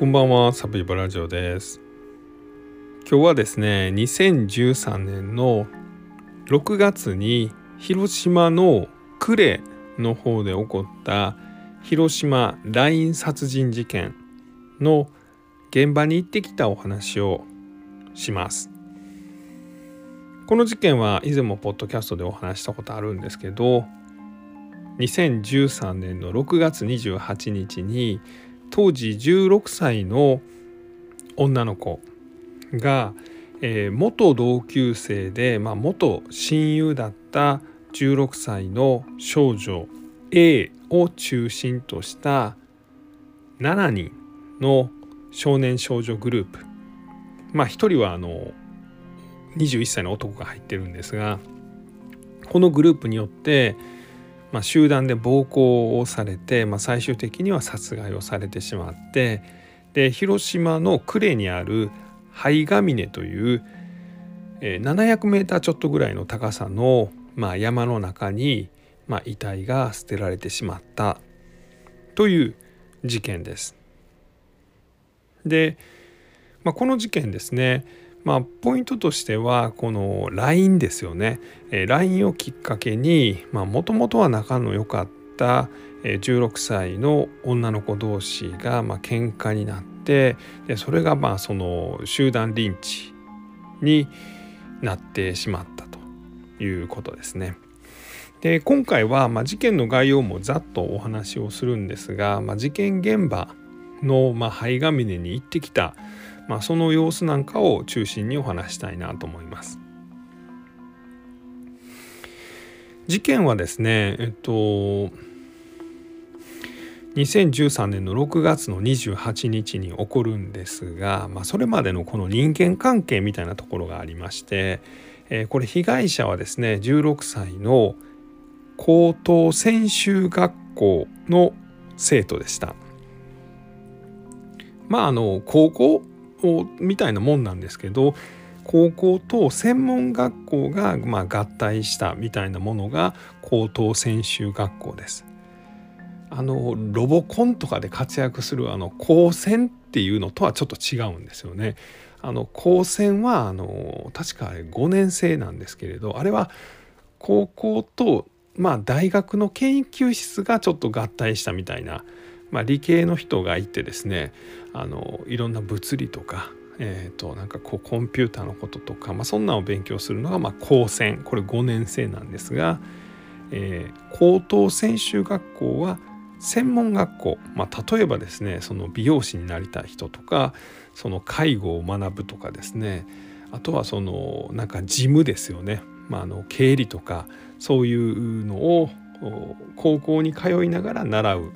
こんばんはサブイボラジオです。今日はですね2013年の6月に広島の呉の方で起こった広島ライン殺人事件の現場に行ってきたお話をします。この事件は以前もポッドキャストでお話したことあるんですけど2013年の6月28日に当時16歳の女の子が、えー、元同級生で、まあ、元親友だった16歳の少女 A を中心とした7人の少年少女グループ。まあ一人はあの21歳の男が入ってるんですがこのグループによって、まあ、集団で暴行をされて、まあ、最終的には殺害をされてしまってで広島の呉にある灰ヶ峰という、え、700メーターちょっとぐらいの高さの、まあ、山の中に、まあ、遺体が捨てられてしまったという事件です。で、まあ、この事件ですねまあ、ポイントとしてはこの LINE ですよね。え LINE をきっかけにもともとは仲の良かった16歳の女の子同士がまあ喧嘩になってでそれがまあその集団リンチになってしまったということですね。で今回はまあ事件の概要もざっとお話をするんですが、まあ、事件現場のまあ灰ヶ峰に行ってきたまあ、その様子なんかを中心にお話したいなと思います。事件はですねえっと2013年の6月の28日に起こるんですが、まあ、それまでのこの人間関係みたいなところがありまして、えー、これ被害者はですね16歳の高等専修学校の生徒でした。まああの高校をみたいなもんなんですけど高校と専門学校がま合体したみたいなものが高等専修学校です。あのロボコンとかで活躍するあの高専っていうのとはちょっと違うんですよね。あの高専はあの確かあれ5年生なんですけれどあれは高校とまあ大学の研究室がちょっと合体したみたいなまあ、理系の人がいてですねあのいろんな物理とか、えー、となんかこうコンピューターのこととか、まあ、そんなのを勉強するのが、まあ、高専。これ5年生なんですが、えー、高等専修学校は専門学校、まあ、例えばですねその美容師になりたい人とかその介護を学ぶとかですね。あとはそのなんか事務ですよね、まあ、あの経理とかそういうのを高校に通いながら習う。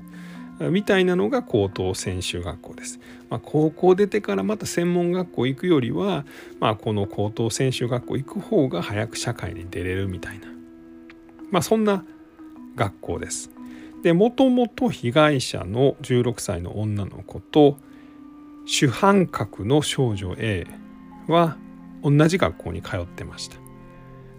みたいなのが高等専修学校です。まあ、高校出てからまた専門学校行くよりは、まあ、この高等専修学校行く方が早く社会に出れるみたいな、まあ、そんな学校です。でもともと被害者の16歳の女の子と主犯格の少女 A は同じ学校に通ってました。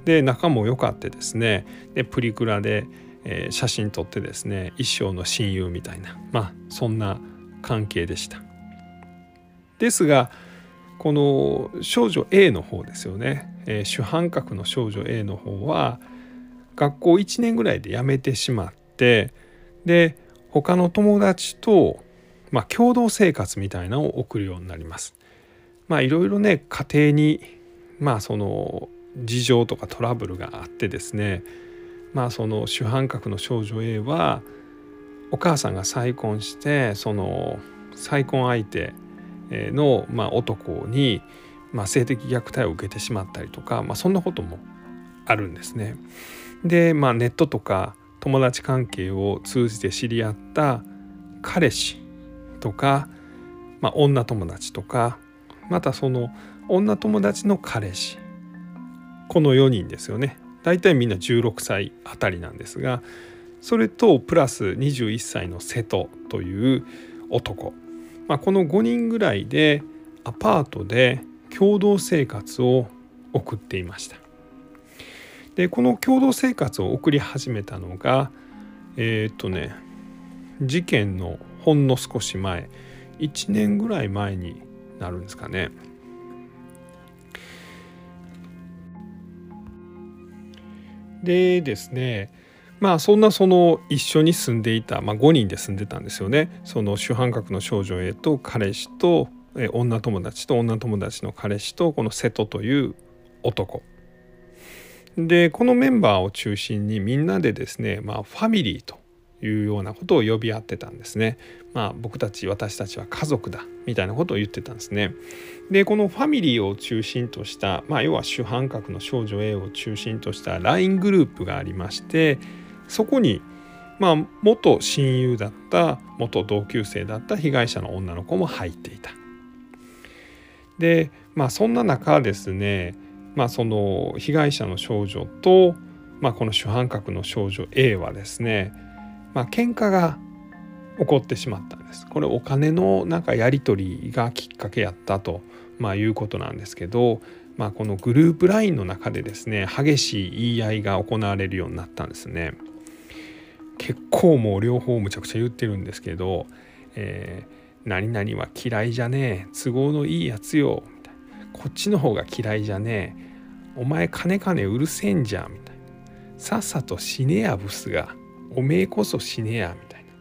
で仲も良かってですねでプリクラでえー、写真撮ってですね一生の親友みたいなまあそんな関係でした。ですがこの少女 A の方ですよね、えー、主犯格の少女 A の方は学校1年ぐらいで辞めてしまってで他の友達と、まあ、共同生活みたいなのを送るようになります。まあいろいろね家庭にまあその事情とかトラブルがあってですねまあその主犯格の少女 A はお母さんが再婚してその再婚相手の、まあ、男に、まあ、性的虐待を受けてしまったりとか、まあ、そんなこともあるんですね。で、まあ、ネットとか友達関係を通じて知り合った彼氏とか、まあ、女友達とかまたその女友達の彼氏この4人ですよね大体みんな16歳あたりなんですがそれとプラス21歳の瀬戸という男、まあ、この5人ぐらいでアパートで共同生活を送っていましたでこの共同生活を送り始めたのがえー、っとね事件のほんの少し前1年ぐらい前になるんですかね。でですねまあそんなその一緒に住んでいた、まあ、5人で住んでたんですよね。その主犯格の少女 A と彼氏と女友達と女友達の彼氏とこの瀬戸という男。でこのメンバーを中心にみんなでですね、まあ、ファミリーというようなことを呼び合ってたんですね。まあ、僕たち私たちは家族だみたいなことを言ってたんですね。でこのファミリーを中心とした、まあ、要は主犯格の少女 A を中心とした LINE グループがありましてそこにまあ元親友だった元同級生だった被害者の女の子も入っていた。でまあそんな中ですねまあその被害者の少女と、まあ、この主犯格の少女 A はですねまあ喧嘩が起こってしまったんです。これお金のなんかやり取りがきっかけやったと、まあ、いうことなんですけど、まあ、このグループ LINE の中でですね激しい言い合いが行われるようになったんですね。結構もう両方むちゃくちゃ言ってるんですけど「えー、何々は嫌いじゃねえ都合のいいやつよ」みたいな「こっちの方が嫌いじゃねえお前金金うるせえんじゃん」みたいな「さっさと死ねやブスがおめえこそ死ねや」みたいな、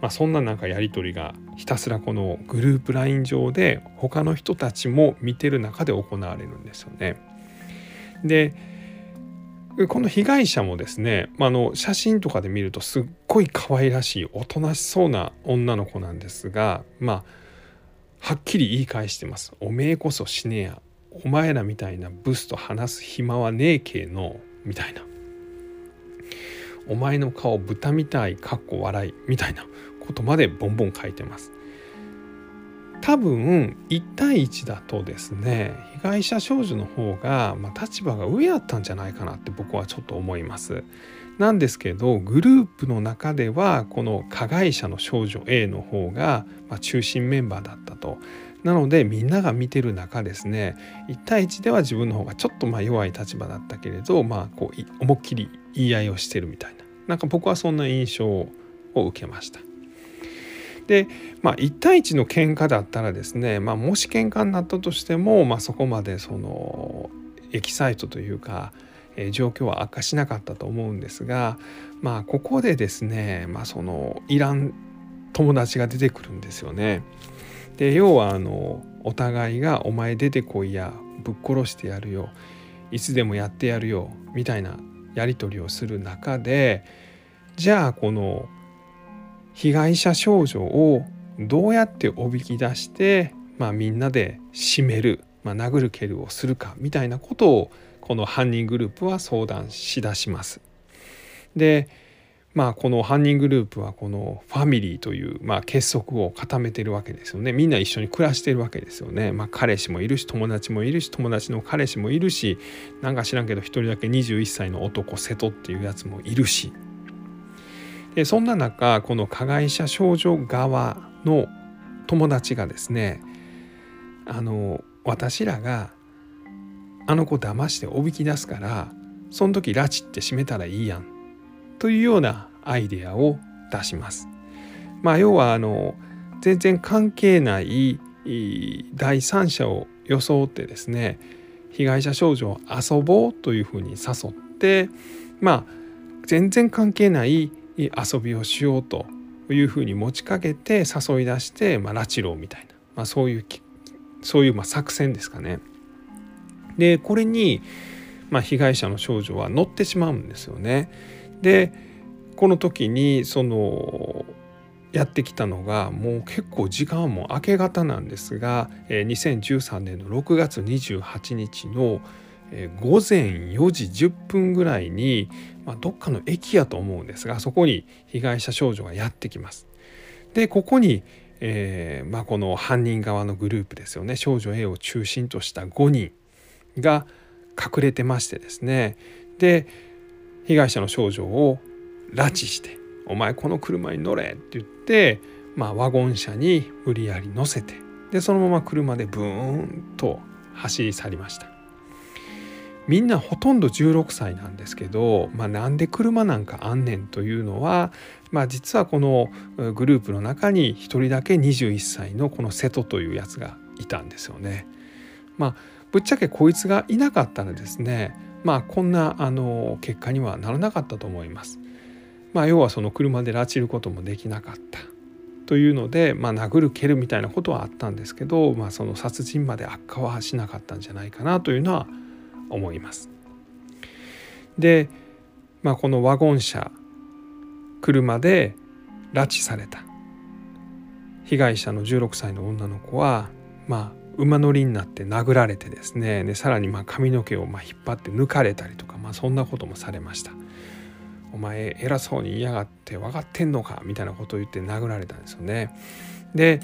まあ、そんななんかやり取りがひたすらこのグループ LINE 上で他の人たちも見てる中で行われるんですよね。でこの被害者もですね、まあ、の写真とかで見るとすっごい可愛らしいおとなしそうな女の子なんですがまあはっきり言い返してます。おめえこそ死ねや。お前らみたいなブスと話す暇はねえけえのみたいな。お前の顔豚みたいかっこ笑いみたいなことまでボンボン書いてます。多分1対1だとですね被害者少女の方が、まあ、立場が上やったんじゃないかなって僕はちょっと思います。なんですけどグループの中ではこの加害者の少女 A の方が、まあ、中心メンバーだったと。なのでみんなが見てる中ですね1対1では自分の方がちょっとまあ弱い立場だったけれどまあこう思いっきり言い合いをしてるみたいななんか僕はそんな印象を受けました。でまあ1対1の喧嘩だったらですね、まあ、もし喧嘩になったとしても、まあ、そこまでそのエキサイトというか、えー、状況は悪化しなかったと思うんですが、まあ、ここでですね、まあ、そのいらん友達が出てくるんですよね。で要はあのお互いが「お前出てこいやぶっ殺してやるよいつでもやってやるよ」みたいなやり取りをする中でじゃあこの被害者少女をどうやっておびき出して、まあ、みんなで締める、まあ、殴る蹴るをするかみたいなことをこの犯人グループは相談しだします。でまあこの犯人グループはこのファミリーという、まあ、結束を固めてるわけですよね。みんな一緒に暮らしてるわけですよね、まあ、彼氏もいるし友達もいるし友達の彼氏もいるしなんか知らんけど一人だけ21歳の男瀬戸っていうやつもいるし。でそんな中この加害者少女側の友達がですねあの私らがあの子騙しておびき出すからその時拉致って閉めたらいいやんというようなアイデアを出します。まあ、要はあの全然関係ない第三者を装ってですね被害者少女を遊ぼうというふうに誘ってまあ全然関係ない遊びをしようというふうに持ちかけて誘い出して、まあ、拉致ろうみたいな、まあ、そういうそういうまあ作戦ですかね。でこれに、まあ、被害者の少女は乗ってしまうんですよね。でこの時にそのやってきたのがもう結構時間も明け方なんですが2013年の6月28日の午前4時10分ぐらいに、どっかの駅やと思うんですがそこに被害者少女がやってきます。でここに、えーまあ、この犯人側のグループですよね少女 A を中心とした5人が隠れてましてですねで被害者の少女を拉致して「お前この車に乗れ」って言って、まあ、ワゴン車に無理やり乗せてでそのまま車でブーンと走り去りました。みんなほとんど16歳なんですけど、まあ、なんで車なんかあんねんというのは、まあ、実はこのグループの中に1人だけ21歳のこの瀬戸というやつがいたんですよね。まあ、ぶっちゃけこいつがいなかったらですねまあこんなあの結果にはならなかったと思います。まあ、要はその車で拉致ることもできなかったというので、まあ、殴る蹴るみたいなことはあったんですけど、まあ、その殺人まで悪化はしなかったんじゃないかなというのは思います。で、まあ、このワゴン車車で拉致された被害者の16歳の女の子は、まあ、馬乗りになって殴られてですね。でさらにまあ髪の毛をまあ引っ張って抜かれたりとか、まあ、そんなこともされました。お前偉そうに嫌がって分かってんのか？みたいなことを言って殴られたんですよね。で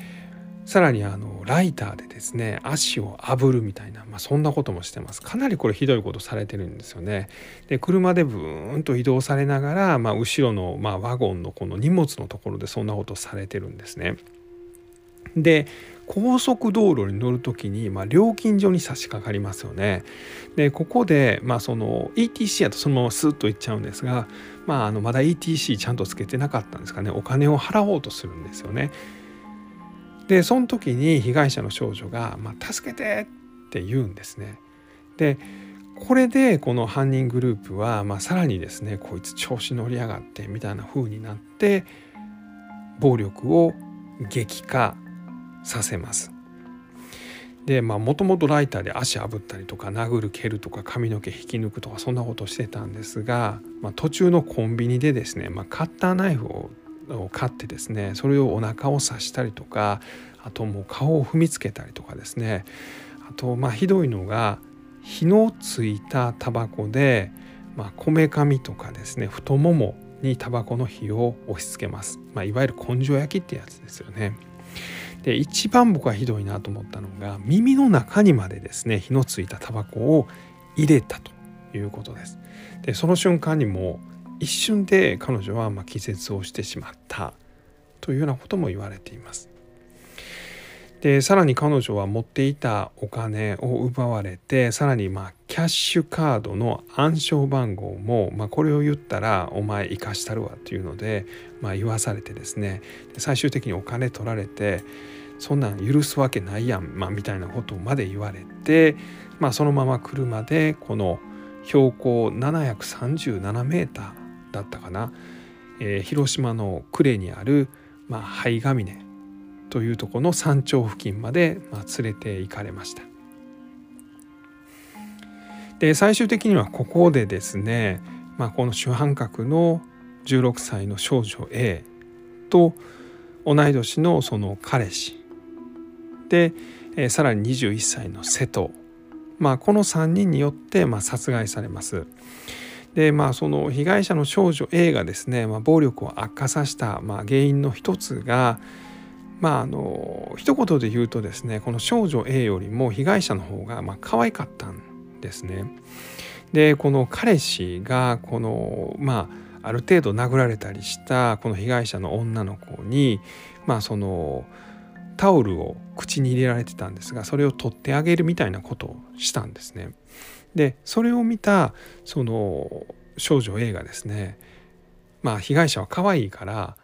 さらにあのライターでですね足を炙るみたいな、まあ、そんなこともしてます。かなりこれひどいことされてるんですよね。で車でブーンと移動されながら、まあ、後ろの、まあ、ワゴンのこの荷物のところでそんなことされてるんですね。で高速道路に乗る時に、まあ、料金所に差し掛かりますよね。でここで、まあ、その ETC やとそのままスッと行っちゃうんですが、まあ、あのまだ ETC ちゃんとつけてなかったんですかねお金を払おうとするんですよね。でその時に被害者の少女が「まあ、助けて!」って言うんですね。でこれでこの犯人グループは、まあ、さらにですねこいつ調子乗りやがってみたいな風になって暴力を激化させます。でまあもともとライターで足炙ったりとか殴る蹴るとか髪の毛引き抜くとかそんなことしてたんですが、まあ、途中のコンビニでですね、まあ、カッターナイフを買ってですねそれをお腹を刺したりとかあともう顔を踏みつけたりとかですねあとまあひどいのが火のついたタバコでこめかみとかですね太ももにタバコの火を押し付けます、まあ、いわゆる根性焼きってやつですよね。で一番僕はひどいなと思ったのが耳の中にまでですね火のついたタバコを入れたということです。でその瞬間にも一瞬で彼女はま気絶をしてしまったというようなことも言われています。でさらに彼女は持っていたお金を奪われてさらにまあキャッシュカードの暗証番号も、まあ、これを言ったらお前生かしたるわというので、まあ、言わされてですね。最終的にお金取られてそんなん許すわけないやん、まあ、みたいなことまで言われて、まあ、そのまま車でこの標高737メーターだったかな、えー、広島の呉にある、まあ、灰ヶ峰というとこの山頂付近まで、ま、連れて行かれました。で最終的にはここでですね、まあ、この主犯格の16歳の少女 A と同い年のその彼氏で、え、さらに21歳の瀬戸、まあ、この3人によって、まあ、殺害されます。でまあその被害者の少女 A がですね、まあ、暴力を悪化させた、まあ、原因の一つがまああの一言で言うとですねこの少女 A よりも被害者の方がまあ可愛かったんですね。でこの彼氏がこのまあある程度殴られたりしたこの被害者の女の子にまあそのタオルを口に入れられてたんですがそれを取ってあげるみたいなことをしたんですね。でそれを見たその少女 A がですねまあ被害者は可愛いから、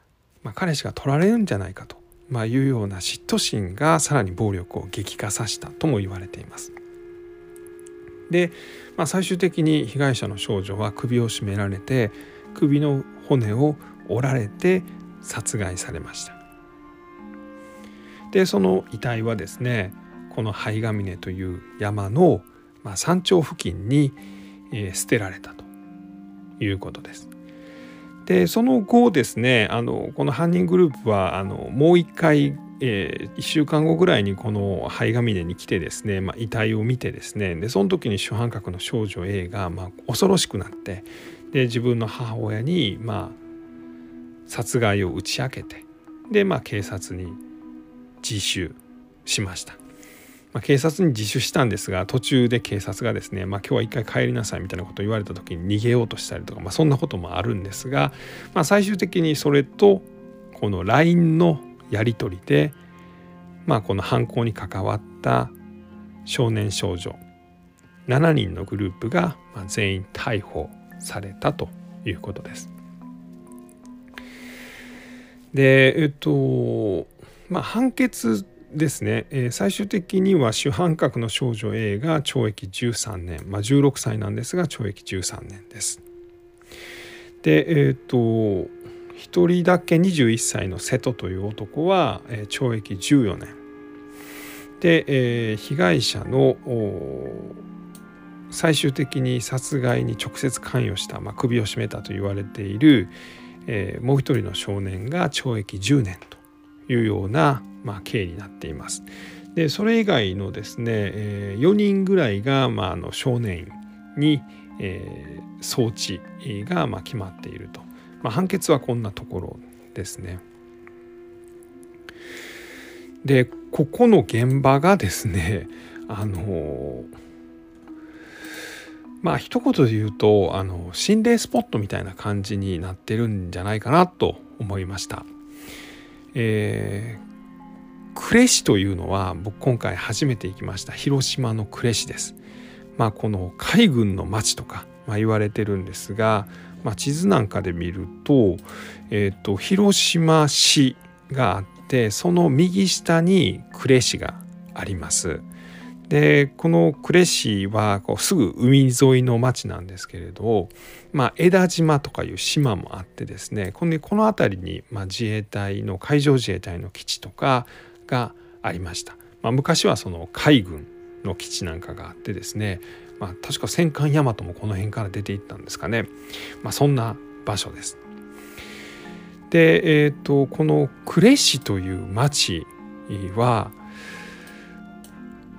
まあ、彼氏が取られるんじゃないかと、まあ、いうような嫉妬心がさらに暴力を激化させたとも言われています。で、まあ、最終的に被害者の少女は首を絞められて首の骨を折られて殺害されました。でその遺体はですねこの灰ヶ峰という山のま、山頂付近に、え、捨てられたということです。でその後ですねあのこの犯人グループはあのもう一回、えー、1週間後ぐらいにこの灰ヶ峰に来てですね、まあ、遺体を見てですねでその時に主犯格の少女 A が、まあ、恐ろしくなってで自分の母親に、まあ、殺害を打ち明けてで、まあ、警察に自首しました。まあ、警察に自首したんですが途中で警察がですね、まあ、今日は一回帰りなさいみたいなことを言われた時に逃げようとしたりとか、まあ、そんなこともあるんですが、まあ、最終的にそれとこの LINE のやり取りで、まあ、この犯行に関わった少年少女7人のグループが全員逮捕されたということです。でえっとまあ判決ですね、えー、最終的には主犯格の少女 A が懲役13年、まあ、16歳なんですが懲役13年です。でえっ、と1人だけ21歳の瀬戸という男は、えー、懲役14年。で、えー、被害者の最終的に殺害に直接関与した、まあ、首を絞めたと言われている、えー、もう一人の少年が懲役10年というような、まあ、刑になっています。でそれ以外のですね、えー、4人ぐらいが、まあ、あの少年院に、えー、送致が、まあ、決まっていると、まあ、判決はこんなところですね。でここの現場がですねあのまあ一言で言うとあの心霊スポットみたいな感じになってるんじゃないかなと思いました。えー、呉市というのは僕今回初めて行きました広島の呉市です。まあこの海軍の町とか、まあ、言われてるんですが、まあ、地図なんかで見ると,、えーと、広島市があってその右下に呉市があります。でこの呉市はこうすぐ海沿いの町なんですけれど、まあ、枝島とかいう島もあってですねこのこの辺りに、ま、自衛隊の海上自衛隊の基地とかがありました。まあ、昔はその海軍の基地なんかがあってですね、まあ、確か戦艦大和もこの辺から出ていったんですかね、まあ、そんな場所です。で、えーと、この呉市という町は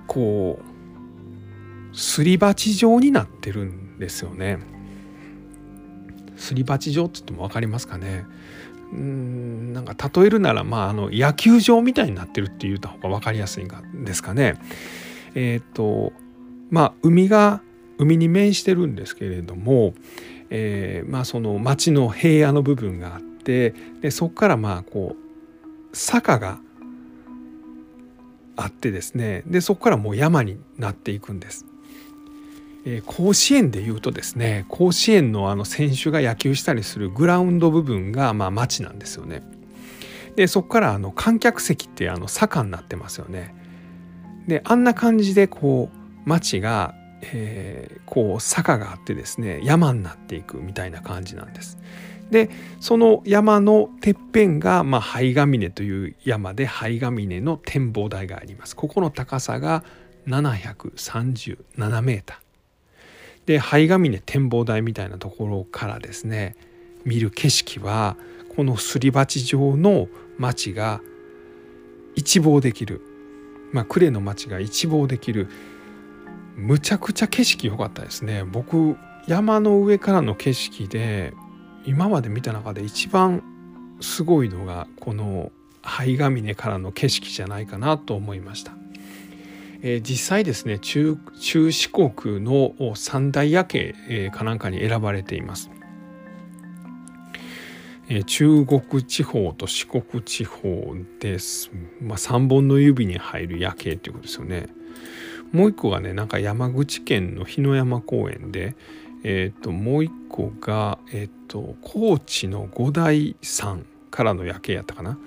こうすり鉢状になってるんですよね。すり鉢状って言っても分かりますかね。うんなんか例えるなら、まあ、あの野球場みたいになってるって言った方が分かりやすいんですかね。えっ、ー、とまあ海が海に面してるんですけれども、えー、まあその町の平野の部分があってでそこからまあこう坂があってですねでそこからもう山になっていくんです。甲子園でいうとですね甲子園のあの選手が野球したりするグラウンド部分がまあ町なんですよね。でそこからあの観客席ってあの坂になってますよね。であんな感じでこう町が、えー、こう坂があってですね山になっていくみたいな感じなんです。でその山のてっぺんが、灰ヶ峰という山で灰ヶ峰の展望台がありますここの高さが737メーターで灰ヶ峰展望台みたいなところからですね見る景色はこのすり鉢状の町が一望できる。まあ呉の町が一望できる。むちゃくちゃ景色良かったですね。僕山の上からの景色で今まで見た中で一番すごいのがこの灰ヶ峰からの景色じゃないかなと思いました。えー、実際ですね中四国の三大夜景、えー、かなんかに選ばれています。えー、中国地方と四国地方です、まあ、3本の指に入る夜景っていうことですよね。もう一個がねなんか山口県の日野山公園で、えー、ともう一個が、えー、と高知の五台山からの夜景やったかな。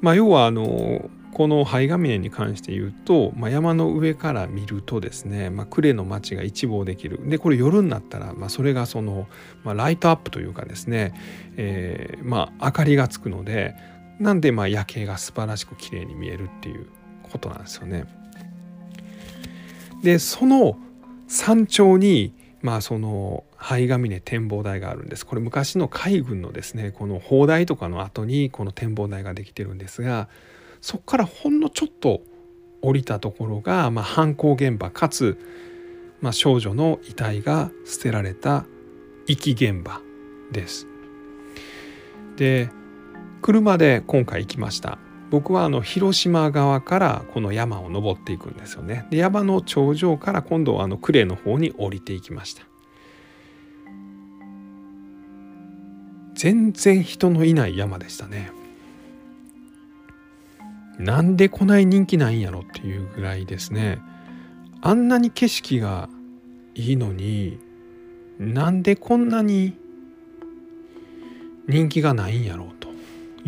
まあ、要はあのこの灰ヶ峰に関して言うと、まあ、山の上から見るとですね、まあ、呉の町が一望できるでこれ夜になったら、まあ、それがその、まあ、ライトアップというかですね、えー、まあ明かりがつくのでなんでまあ夜景が素晴らしく綺麗に見えるっていうことなんですよね。でその山頂にまあその灰ヶ峰展望台があるんですこれ昔の海軍のですねこの砲台とかの後にこの展望台ができてるんですがそこからほんのちょっと降りたところが、まあ、犯行現場かつ、まあ、少女の遺体が捨てられた遺棄現場です。で車で今回行きました。僕はあの広島側からこの山を登っていくんですよね。で山の頂上から今度はあの呉の方に降りていきました。全然人のいない山でしたね。なんでこない人気ないんやろっていうぐらいですね。あんなに景色がいいのになんでこんなに人気がないんやろうと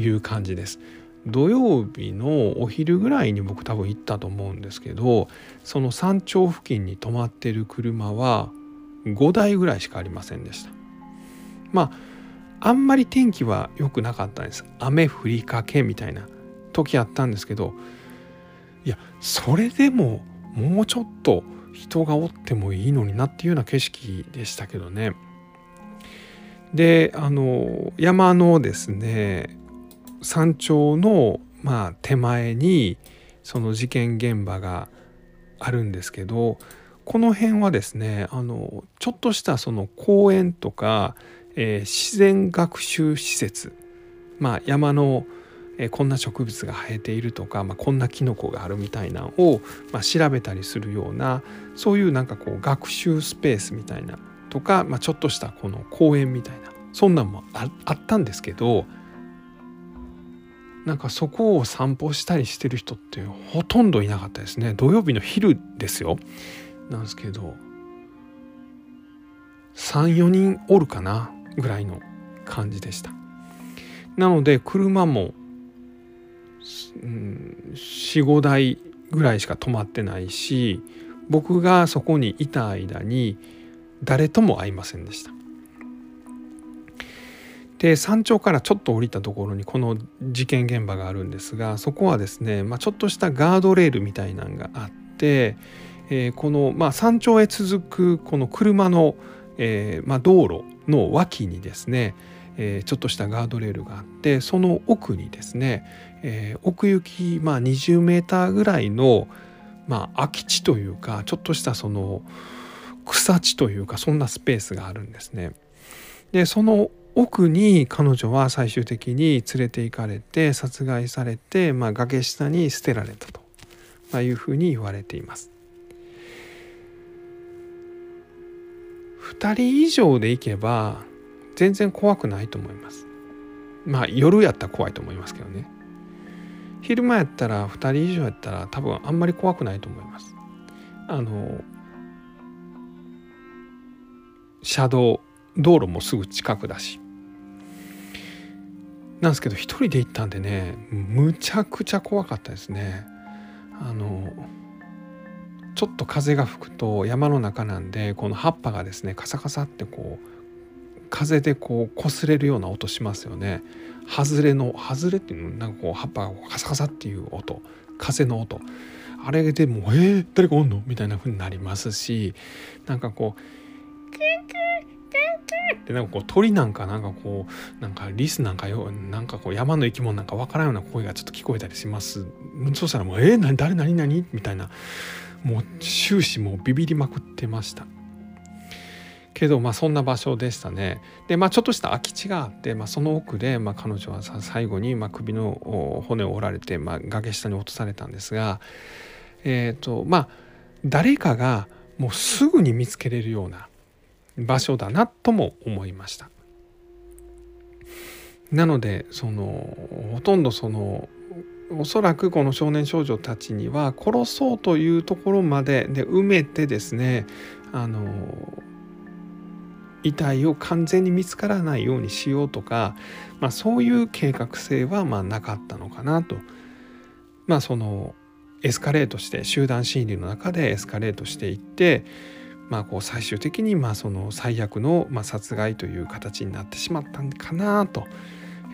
いう感じです。土曜日のお昼ぐらいに僕多分行ったと思うんですけどその山頂付近に止まってる車は5台ぐらいしかありませんでした。まああんまり天気は良くなかったんです。雨降りかけみたいな。時あったんですけどいやそれでももうちょっと人がおってもいいのになっていうような景色でしたけどね。であの山のですね山頂のまあ手前にその事件現場があるんですけどこの辺はですねあのちょっとしたその公園とか、えー、自然学習施設まあ山の、え、こんな植物が生えているとか、まあ、こんなキノコがあるみたいなのを、まあ、調べたりするようなそういうなんかこう学習スペースみたいなとか、まあ、ちょっとしたこの公園みたいなそんなんもあったんですけどなんかそこを散歩したりしてる人ってほとんどいなかったですね。土曜日の昼ですよ。なんですけど34人おるかなぐらいの感じでした。なので車も、うん、45台ぐらいしか止まってないし僕がそこにいた間に誰とも会いませんでした。で山頂からちょっと降りたところにこの事件現場があるんですがそこはですね、まあ、ちょっとしたガードレールみたいなのがあって、えー、この、まあ、山頂へ続くこの車の、えーまあ、道路の脇にですね、えー、ちょっとしたガードレールがあってその奥にですね、えー、奥行き、まあ、20メーターぐらいの、まあ、空き地というかちょっとしたその草地というかそんなスペースがあるんですね。でその奥に彼女は最終的に連れて行かれて殺害されて、まあ、崖下に捨てられたと、まあ、いうふうに言われています。2人以上で行けば全然怖くないと思います。まあ夜やったら怖いと思いますけどね。昼間やったら2人以上やったら多分あんまり怖くないと思います。あの車道道路もすぐ近くだしなんですけど一人で行ったんでねむちゃくちゃ怖かったですね。あのちょっと風が吹くと山の中なんでこの葉っぱがですねカサカサってこう風でこう擦れるような音しますよね。外れの外れっていうのなんかこう葉っぱがカサカサっていう音風の音あれでもう「えー、誰かおんの?」みたいな風になりますしなんかこう「キュンキュンでなんかこう鳥なんかなんかこうなんかリスなんかよなんかこう山の生き物なんかわからんような声がちょっと聞こえたりしますそうしたらもう「えー、誰何何?」みたいなもう終始もうビビりまくってましたけどまあそんな場所でしたねでまあちょっとした空き地があって、まあ、その奥でまあ彼女はさ最後にまあ首の骨を折られて、まあ、崖下に落とされたんですがえっ、ー、とまあ誰かがもうすぐに見つけれるような場所だなとも思いました。なのでそのほとんどそのおそらくこの少年少女たちには殺そうというところまでで埋めてですねあの遺体を完全に見つからないようにしようとか、まあ、そういう計画性はまあなかったのかなと。まあそのエスカレートして集団心理の中でエスカレートしていってまあ、こう最終的にまあその最悪のま殺害という形になってしまったんかなと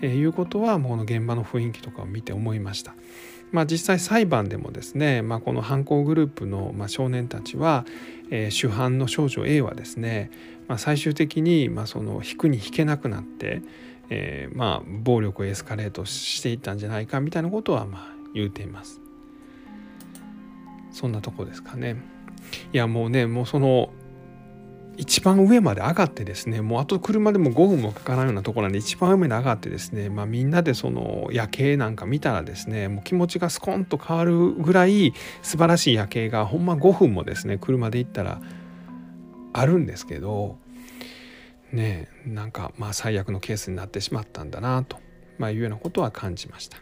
いうことはもうの現場の雰囲気とかを見て思いました。まあ、実際裁判でもですね、まあ、この犯行グループのま少年たちは、えー、主犯の少女 A はですね、まあ、最終的にまその引くに引けなくなって、えー、まあ暴力をエスカレートしていったんじゃないかみたいなことはまあ言うています。そんなとこですかね。いやもうねもうその一番上まで上がってですねもうあと車でも5分もかからないようなところなんで一番上まで上がってですね、まあ、みんなでその夜景なんか見たらですねもう気持ちがスコンと変わるぐらい素晴らしい夜景がほんま5分もですね車で行ったらあるんですけどねなんかまあ最悪のケースになってしまったんだなと、まあ、いうようなことは感じました。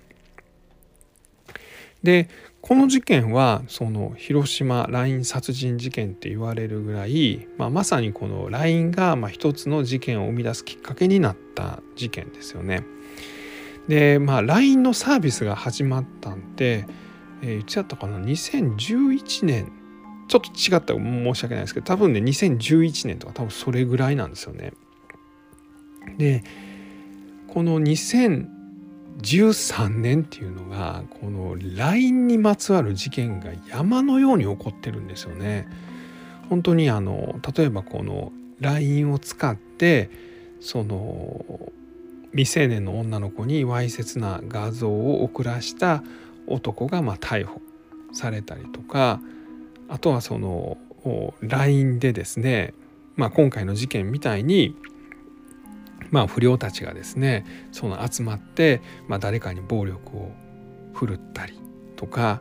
でこの事件はその広島ライン殺人事件って言われるぐらい、まあ、まさにこのラインがまあ一つの事件を生み出すきっかけになった事件ですよね。でまあ LINE のサービスが始まったんで、えー、いつやったかな？2011年ちょっと違ったら申し訳ないですけど多分ね2011年とか多分それぐらいなんですよね。でこの2013年っていうのがこの LINE にまつわる事件が山のように起こってるんですよね。本当にあの例えばこの LINE を使ってその未成年の女の子にわいせつな画像を送らした男がま逮捕されたりとかあとはその LINE でですね、まあ、今回の事件みたいに、まあ、不良たちがですねその集まって、まあ、誰かに暴力を振るったりとか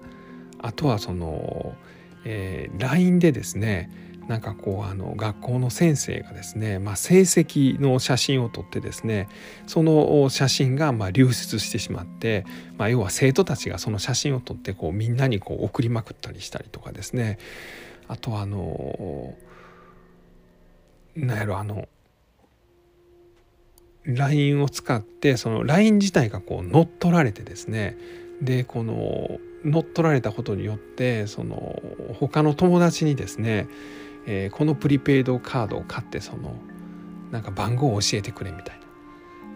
あとはその、えー、LINE でですねなんかこうあの学校の先生がですね、まあ、成績の写真を撮ってですねその写真がま流出してしまって、まあ、要は生徒たちがその写真を撮ってこうみんなにこう送りまくったりしたりとかですね。あとあのなんやろあの LINE を使ってその LINE 自体がこう乗っ取られてですね。でこの乗っ取られたことによってその他の友達にですねえー、このプリペイドカードを買ってそのなんか番号を教えてくれみたいな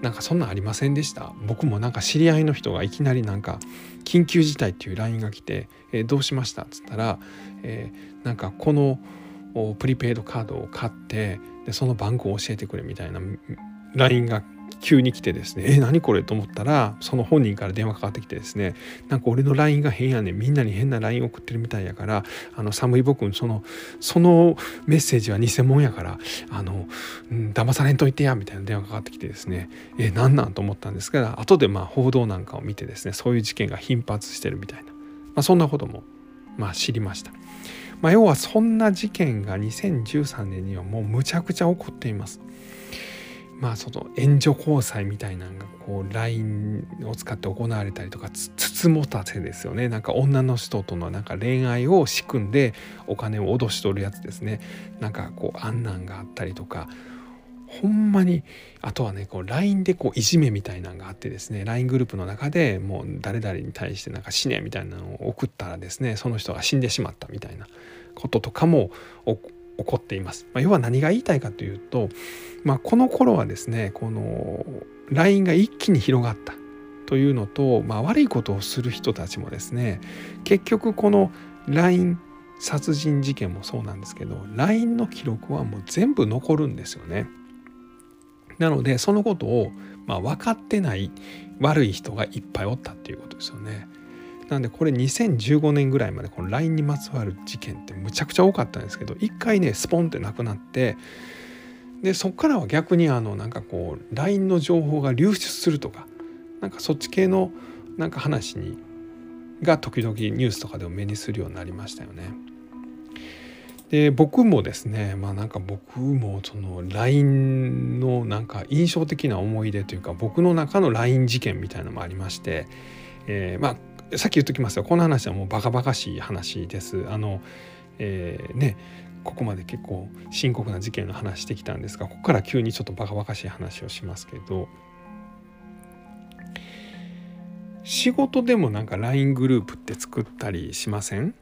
なんかそんなんありませんでした？僕もなんか知り合いの人がいきなりなんか緊急事態っていう LINE が来て「えー、どうしました?」っつったら、えー、なんかこのプリペイドカードを買ってでその番号を教えてくれみたいな LINE が急に来てですねえ何これと思ったらその本人から電話かかってきてですねなんか俺の LINE が変やねんみんなに変な LINE 送ってるみたいやからあの寒い僕そのそのメッセージは偽物やからあの、うん、騙されんといてやみたいな電話かかってきてですねえ何なんと思ったんですが後でまあ報道なんかを見てですねそういう事件が頻発してるみたいな、まあ、そんなこともまあ知りました。まあ、要はそんな事件が2013年にはもうむちゃくちゃ起こっています。まあその援助交際みたいなのがこう LINE を使って行われたりとかつつもたせですよね。なんか女の人とのなんか恋愛を仕組んでお金を脅し取るやつですね。なんかこうあんなんがあったりとか。ほんまにあとはねこう LINE でこういじめみたいなのがあってですね。LINE グループの中でもう誰々に対してなんか死ねみたいなのを送ったらですねその人が死んでしまったみたいなこととかも起こっています。まあ、要は何が言いたいかというと、まあ、この頃はですねこの LINE が一気に広がったというのと、まあ、悪いことをする人たちもですね結局この LINE 殺人事件もそうなんですけど LINE の記録はもう全部残るんですよね。なのでそのことを、まあ、分かってない悪い人がいっぱいおったっていうことですよね。なんでこれ2015年ぐらいまでこの LINE にまつわる事件ってむちゃくちゃ多かったんですけど一回ねスポンってなくなってでそっからは逆にあのなんかこう LINE の情報が流出するとかなんかそっち系のなんか話にが時々ニュースとかでも目にするようになりましたよね。で僕もですねまあなんか僕もその LINE のなんか印象的な思い出というか僕の中の LINE 事件みたいなのもありまして、えー、まあさっき言っときますよこの話はもうバカバカしい話です。あのえー、ねここまで結構深刻な事件の話してきたんですがここから急にちょっとバカバカしい話をしますけど仕事でもなんか LINE グループって作ったりしません？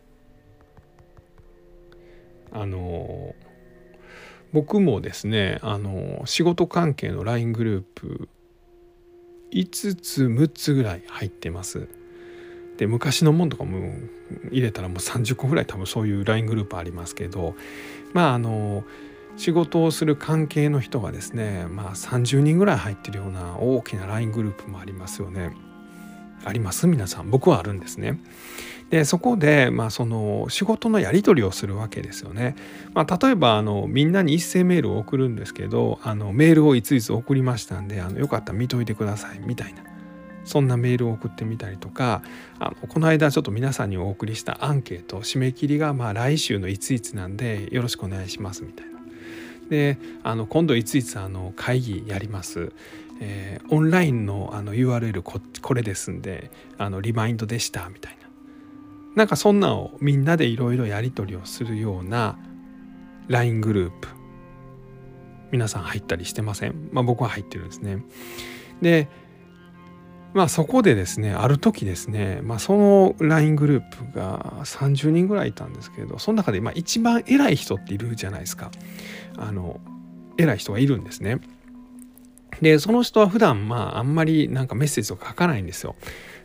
あの僕もですねあの仕事関係の LINE グループ5つ6つぐらい入ってます。で昔のもんとかも入れたらもう30個ぐらい多分そういう LINE グループありますけどまああの仕事をする関係の人がですねまあ30人ぐらい入ってるような大きな LINE グループもありますよね。あります？皆さん僕はあるんですね。でそこで、まあ、その仕事のやり取りをするわけですよね。まあ、例えばあのみんなに一斉メールを送るんですけどあのメールをいついつ送りましたんであのよかったら見といてくださいみたいなそんなメールを送ってみたりとかあのこの間ちょっと皆さんにお送りしたアンケート締め切りがまあ来週のいついつなんでよろしくお願いしますみたいな。であの今度いついつあの会議やります。えー、オンラインのあの URL ここれですんであのリマインドでしたみたいななんかそんなをみんなでいろいろやり取りをするような LINE グループ皆さん入ったりしてません？まあ僕は入ってるんですねでまあそこでですねある時ですね、まあ、その LINE グループが30人ぐらいいたんですけれどその中でまあ一番偉い人っているじゃないですか。あの偉い人がいるんですね。でその人は普段まああんまりなんかメッセージを書かないんですよ。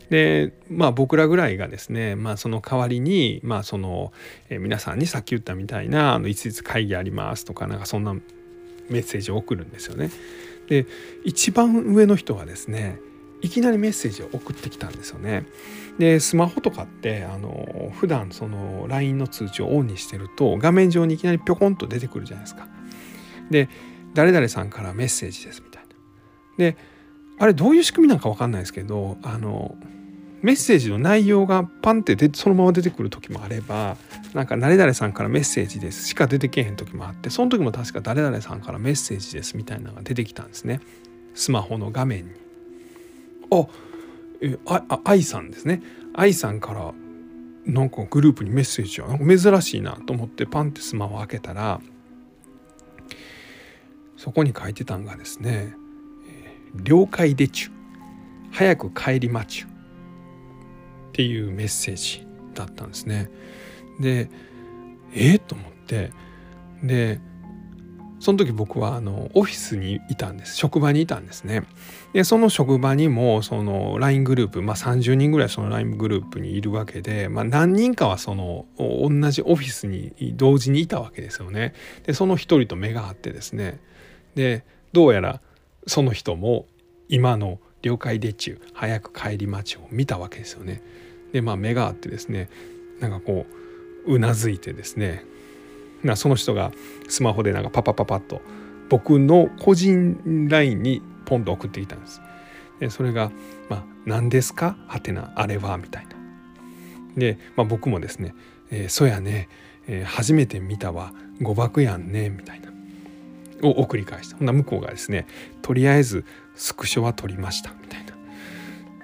でまあ僕らぐらいがですねまあその代わりにまあその、え皆さんにさっき言ったみたいなあのいついつ会議ありますとかなんかそんなメッセージを送るんですよね。で一番上の人はですねいきなりメッセージを送ってきたんですよね。でスマホとかってあの普段その LINE の通知をオンにしてると画面上にいきなりぴょこんと出てくるじゃないですか。で誰々さんからメッセージですみたいな。であれどういう仕組みなんか分かんないですけどあのメッセージの内容がパンってでそのまま出てくる時もあればなんか誰々さんからメッセージですしか出てけへん時もあってその時も確か誰々さんからメッセージですみたいなのが出てきたんですねスマホの画面に。あえあ愛さんですね。愛さんからなんかグループにメッセージは珍しいなと思ってパンってスマホ開けたらそこに書いてたんがですね「了解でちゅ。早く帰りまちゅ」っていうメッセージだったんですね。でえー、と思って。でその時僕はあのオフィスにいたんです職場にいたんですね。でその職場にもその LINE グループ、まあ、30人ぐらいその LINE グループにいるわけで、まあ、何人かはその同じオフィスに同時にいたわけですよね。でその一人と目が合ってですねでどうやらその人も今の「了解でちゅ早く帰り待ち」を見たわけですよね。でまあ目があってですねなんかこううなずいてですねなその人がスマホでなんかパパパパッと僕の個人 LINE にポンと送ってきたんです。でそれが「まあ、何ですか？はてなあれは」みたいな。で、まあ、僕もですね「えー、そやね、えー、初めて見たわ。誤爆やんね」みたいな。を送り返した。ほんな向こうがですね「とりあえずスクショは撮りました」みたいな。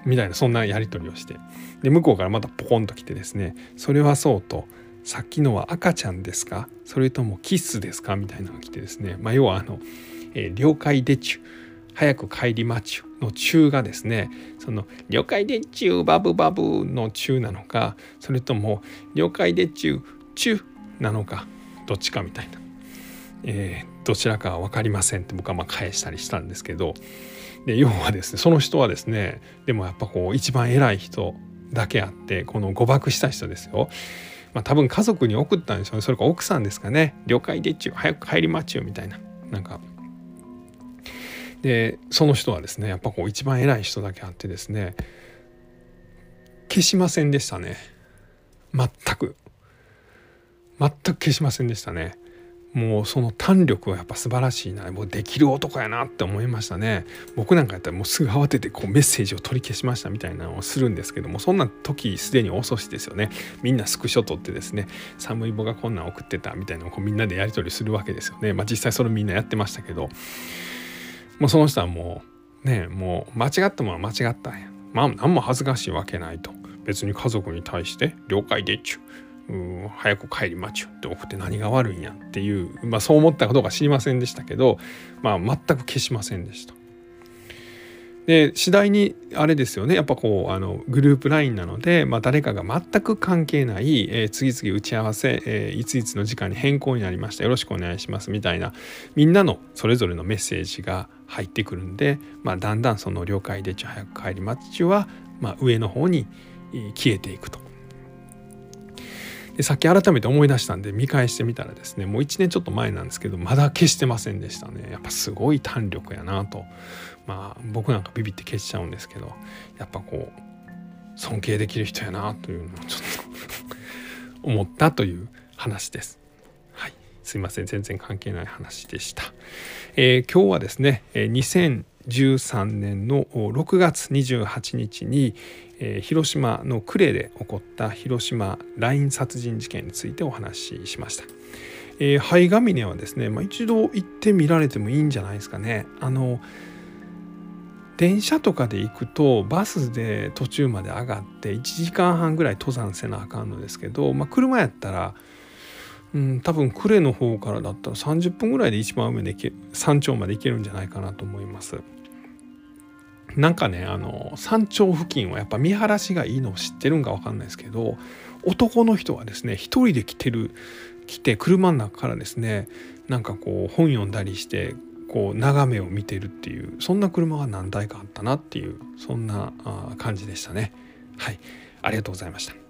みたいなそんなやり取りをして。で向こうからまたポコンと来てですね「それはそうとさっきのは赤ちゃんですか？それともキッスですか?」みたいなのが来てですね、まあ、要はあの、えー、了解でちゅ早く帰りまちゅの中がですね。その「了解でちゅバブバブ」の中なのかそれとも「了解でちゅチュなのかどっちかみたいな、えー、どちらかは分かりませんって僕はまあ返したりしたんですけど。で要はですねその人はですねでもやっぱこう一番偉い人だけあってこの誤爆した人ですよ。まあ、多分家族に送ったんでしょうね。それか奥さんですかね了解でっちゅう早く帰りまっちゅうみたいな。なんか。でその人はですねやっぱこう一番偉い人だけあってですね消しませんでしたね。全く。全く消しませんでしたね。もうその胆力はやっぱ素晴らしいな。もうできる男やなって思いましたね。僕なんかやったらもうすぐ慌ててこうメッセージを取り消しましたみたいなのをするんですけどもそんな時すでに遅しですよね。みんなスクショ撮ってですね寒い棒がこんなん送ってたみたいなのをこうみんなでやり取りするわけですよね。まあ実際それみんなやってましたけど。もうその人はもうねもう間違ったものは間違ったんや。まあ何も恥ずかしいわけないと。別に家族に対して了解でっちゅ。うう早く帰りまちゅって送って何が悪いんやっていう、まあ、そう思ったかどうか知りませんでしたけど、まあ、全く消しませんでした。で次第にあれですよねやっぱこうあのグループ LINE なので、まあ、誰かが全く関係ない、えー、次々打ち合わせ、えー、いついつの時間に変更になりましたよろしくお願いしますみたいなみんなのそれぞれのメッセージが入ってくるんで、まあ、だんだんその了解でち早く帰りまっちは、まあ、上の方に消えていくと。でさっき改めて思い出したんで見返してみたらですねもう1年ちょっと前なんですけどまだ消してませんでしたねやっぱすごい胆力やなとまあ僕なんかビビって消しちゃうんですけどやっぱこう尊敬できる人やなというのをちょっと思ったという話です。はい、すいません全然関係ない話でした。えー、今日はですね2013年の6月28日に、えー、広島の呉で起こった広島ライン殺人事件についてお話ししました。えー、灰ヶ峰はですね、まあ、一度行ってみられてもいいんじゃないですかね。あの電車とかで行くとバスで途中まで上がって1時間半ぐらい登山せなあかんのですけど、まあ、車やったら、うん、多分呉の方からだったら30分ぐらいで一番上で山頂まで行けるんじゃないかなと思います。なんかねあの山頂付近はやっぱ見晴らしがいいのを知ってるんか分かんないですけど男の人はですね一人で来てる来て車の中からですねなんかこう本読んだりしてこう眺めを見てるっていうそんな車が何台かあったなっていうそんな感じでしたね。はいありがとうございました。